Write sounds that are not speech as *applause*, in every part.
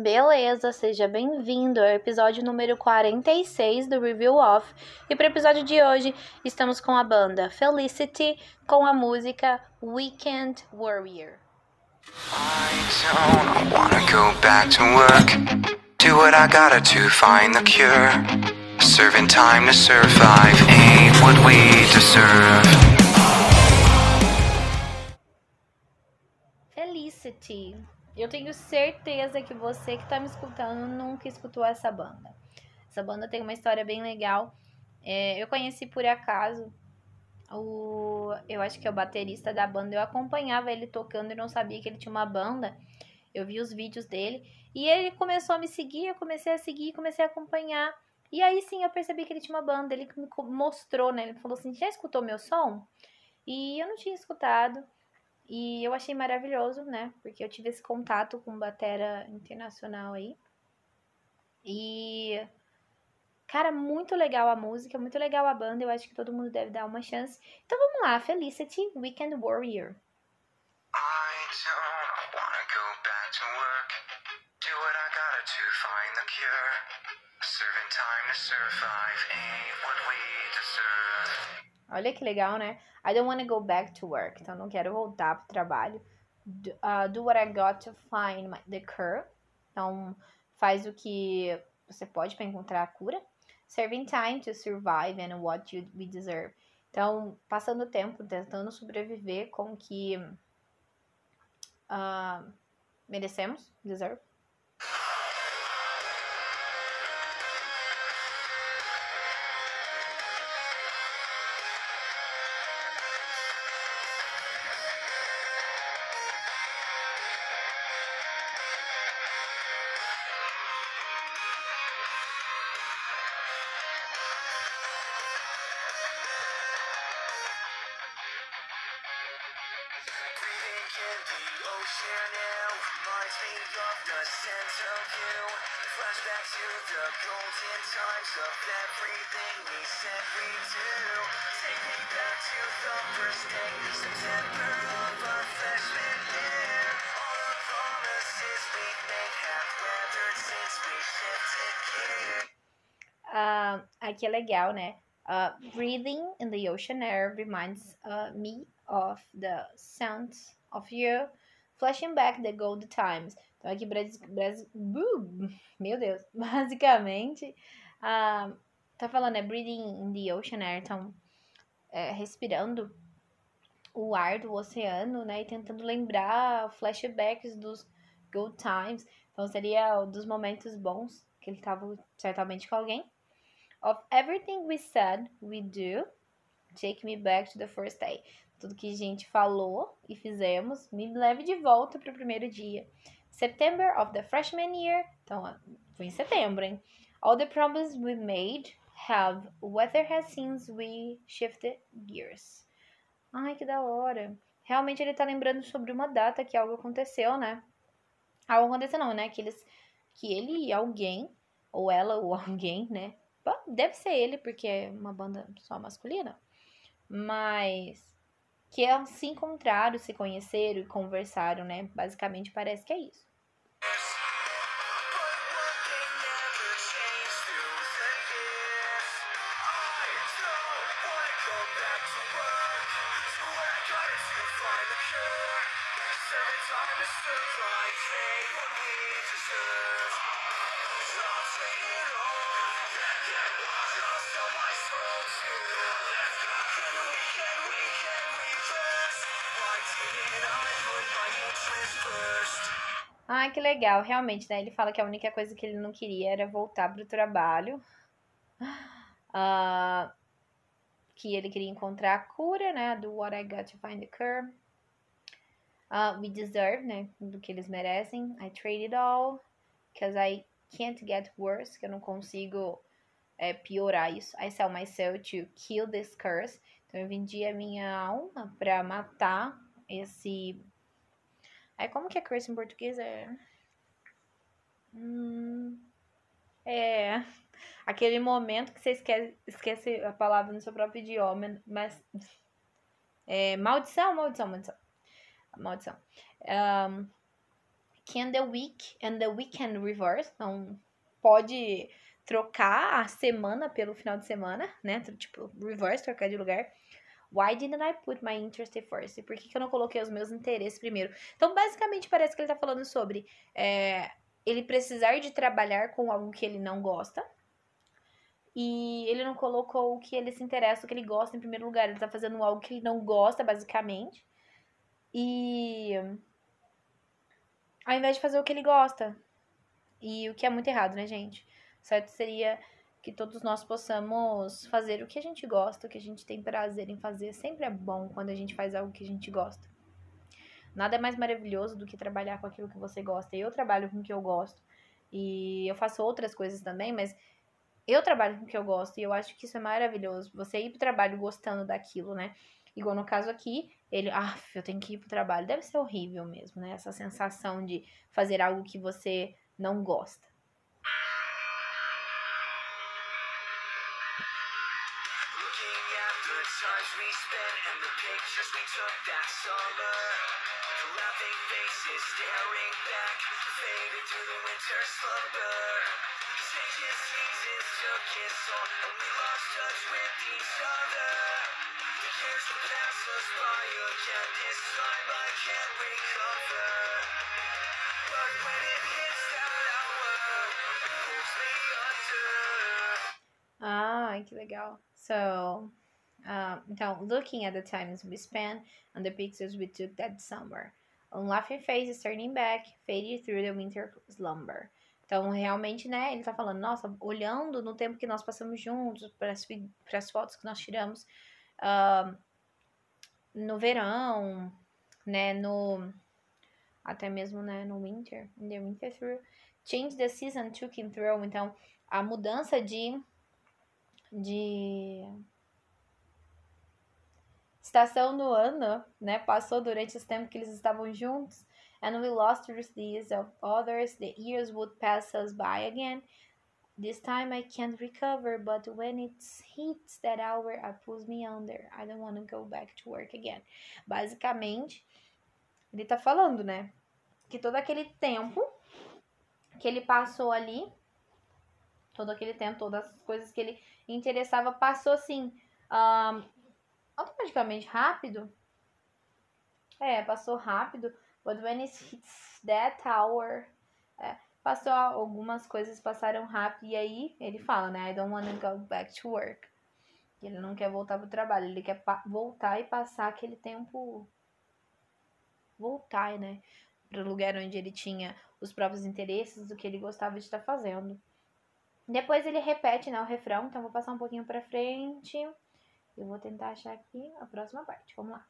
Beleza, seja bem-vindo ao episódio número 46 do Review Off. E para o episódio de hoje, estamos com a banda Felicity com a música Weekend Warrior. I don't wanna go back to work. Do what I gotta to find the cure. Serving time to survive ain't what we deserve. Felicity eu tenho certeza que você que está me escutando nunca escutou essa banda. Essa banda tem uma história bem legal. É, eu conheci por acaso o. Eu acho que é o baterista da banda. Eu acompanhava ele tocando e não sabia que ele tinha uma banda. Eu vi os vídeos dele. E ele começou a me seguir, eu comecei a seguir, comecei a acompanhar. E aí sim eu percebi que ele tinha uma banda. Ele me mostrou, né? Ele falou assim: já escutou meu som? E eu não tinha escutado. E eu achei maravilhoso, né? Porque eu tive esse contato com batera internacional aí. E cara, muito legal a música, muito legal a banda. Eu acho que todo mundo deve dar uma chance. Então vamos lá, Felicity Weekend Warrior. Olha que legal, né? I don't want to go back to work. Então, não quero voltar pro trabalho. Do, uh, do what I got to find my, the cure. Então, faz o que você pode para encontrar a cura. Serving time to survive and what you, we deserve. Então, passando o tempo, tentando sobreviver com o que uh, merecemos, deserve. Ocean now reminds me of the. Flashback to the golden times of everything we said we do. Take me back to the first day, September of our freshman year. All the promises we have weathered since we shifted gear. Uh, aqui é legal, né? Uh, breathing in the ocean air reminds uh, me of the sound of you Flashing back the gold times. Então, aqui, uh, meu Deus, *laughs* basicamente, uh, tá falando, é breathing in the ocean air, então, é, respirando o ar do oceano, né, e tentando lembrar flashbacks dos good times. Então, seria dos momentos bons que ele tava certamente com alguém. Of everything we said, we do, take me back to the first day tudo que a gente falou e fizemos, me leve de volta para o primeiro dia. September of the freshman year, então foi em setembro, hein? All the promises we made have weather has since we shifted gears. Ai, que da hora. Realmente ele tá lembrando sobre uma data que algo aconteceu, né? Algo aconteceu não, né? Que, eles, que ele e alguém, ou ela ou *laughs* alguém, né? Deve ser ele, porque é uma banda só masculina. Mas que é se encontraram, se conheceram e conversaram, né? Basicamente parece que é isso. Ai, que legal. Realmente, né? Ele fala que a única coisa que ele não queria era voltar pro trabalho. Uh, que ele queria encontrar a cura, né? Do What I Got to Find the Cure. Uh, we deserve, né? Do que eles merecem. I trade it all. Because I can't get worse. Que eu não consigo é, piorar isso. I sell myself to kill this curse. Então eu vendi a minha alma pra matar esse Aí, como que é curse em português? É. Hum, é. Aquele momento que você esquece, esquece a palavra no seu próprio idioma, mas. É, maldição, maldição, maldição. Maldição. Um, can the week and the weekend reverse? Então, pode trocar a semana pelo final de semana, né? Tipo, reverse, trocar de lugar. Why didn't I put my interest first? Por que, que eu não coloquei os meus interesses primeiro? Então, basicamente, parece que ele tá falando sobre é, ele precisar de trabalhar com algo que ele não gosta. E ele não colocou o que ele se interessa, o que ele gosta em primeiro lugar. Ele tá fazendo algo que ele não gosta, basicamente. E. Ao invés de fazer o que ele gosta. E o que é muito errado, né, gente? Certo seria que todos nós possamos fazer o que a gente gosta, o que a gente tem prazer em fazer. Sempre é bom quando a gente faz algo que a gente gosta. Nada é mais maravilhoso do que trabalhar com aquilo que você gosta. Eu trabalho com o que eu gosto. E eu faço outras coisas também, mas eu trabalho com o que eu gosto e eu acho que isso é maravilhoso. Você ir pro trabalho gostando daquilo, né? Igual no caso aqui, ele, ah, eu tenho que ir pro trabalho. Deve ser horrível mesmo, né? Essa sensação de fazer algo que você não gosta. Times we spent and the pictures we took that summer. The laughing faces staring back, faded through the winter slumber. Changes seasons took its toll, and we lost touch with each other. The years will pass us by again. This time I can't recover. But when it Ah, que legal. So, uh, então, looking at the times we spent and the pictures we took that summer. On laughing faces turning back, faded through the winter slumber. Então, realmente, né, ele tá falando, nossa, olhando no tempo que nós passamos juntos, para as fotos que nós tiramos uh, no verão, né, no. Até mesmo, né, no winter, in the winter through. Change the season took him through. Então, a mudança de. De estação no ano, né, passou durante esse tempo que eles estavam juntos, and we lost these of others, the years would pass us by again. This time I can't recover, but when it hits that hour, it pulls me under. I don't want to go back to work again. Basicamente, ele tá falando, né, que todo aquele tempo que ele passou ali, todo aquele tempo, todas as coisas que ele interessava, passou assim, um, automaticamente rápido. É, passou rápido. But when it hits that hour. É, passou algumas coisas passaram rápido. E aí ele fala, né? I don't want to go back to work. Ele não quer voltar pro trabalho. Ele quer voltar e passar aquele tempo. Voltar, né? Pro lugar onde ele tinha os próprios interesses do que ele gostava de estar fazendo. Depois ele repete, né, o refrão, então vou passar um pouquinho para frente. Eu vou tentar achar aqui a próxima parte. Vamos lá.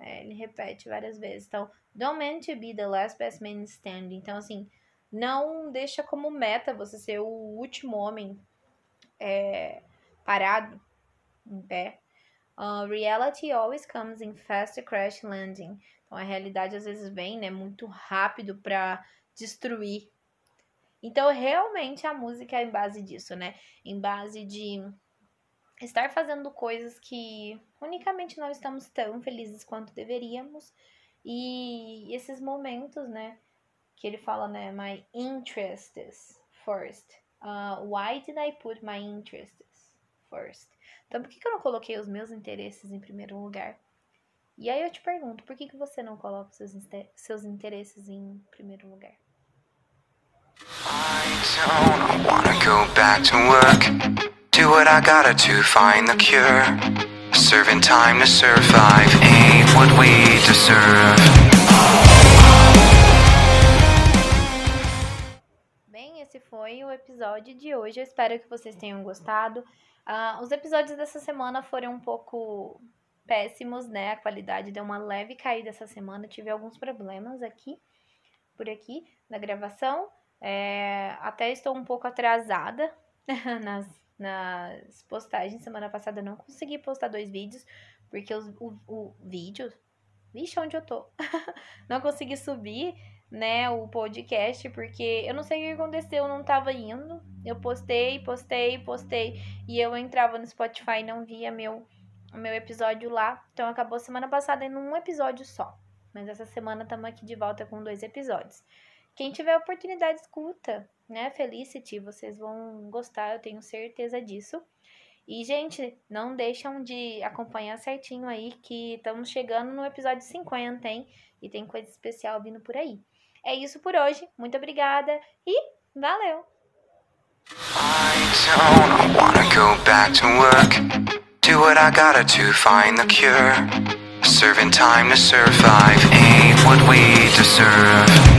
É, ele repete várias vezes. Então, don't mean to be the last best man standing. Então, assim, não deixa como meta você ser o último homem é, parado em pé. Uh, reality always comes in fast crash landing. Então a realidade às vezes vem, né, muito rápido para destruir. Então realmente a música é em base disso, né? Em base de estar fazendo coisas que unicamente não estamos tão felizes quanto deveríamos. E esses momentos, né, que ele fala, né, my interests first. Uh, why did I put my interests first? Então, por que, que eu não coloquei os meus interesses em primeiro lugar? E aí eu te pergunto, por que, que você não coloca seus, seus interesses em primeiro lugar? I don't wanna go back to work. Do what I gotta to find the cure. Serving time to survive ain't what we deserve. Foi o episódio de hoje. Eu espero que vocês tenham gostado. Uh, os episódios dessa semana foram um pouco péssimos, né? A qualidade deu uma leve caída essa semana. Tive alguns problemas aqui, por aqui, na gravação. É, até estou um pouco atrasada *laughs* nas, nas postagens. Semana passada não consegui postar dois vídeos, porque os, o, o vídeo. Vixe, onde eu tô? *laughs* não consegui subir né, o podcast, porque eu não sei o que aconteceu, eu não tava indo. Eu postei, postei, postei e eu entrava no Spotify e não via meu meu episódio lá. Então acabou semana passada em um episódio só. Mas essa semana estamos aqui de volta com dois episódios. Quem tiver oportunidade, escuta, né? Felicity, vocês vão gostar, eu tenho certeza disso. E, gente, não deixam de acompanhar certinho aí, que estamos chegando no episódio 50, hein? E tem coisa especial vindo por aí. É isso por hoje. Muito obrigada e valeu! Serving time to survive ain't what we deserve.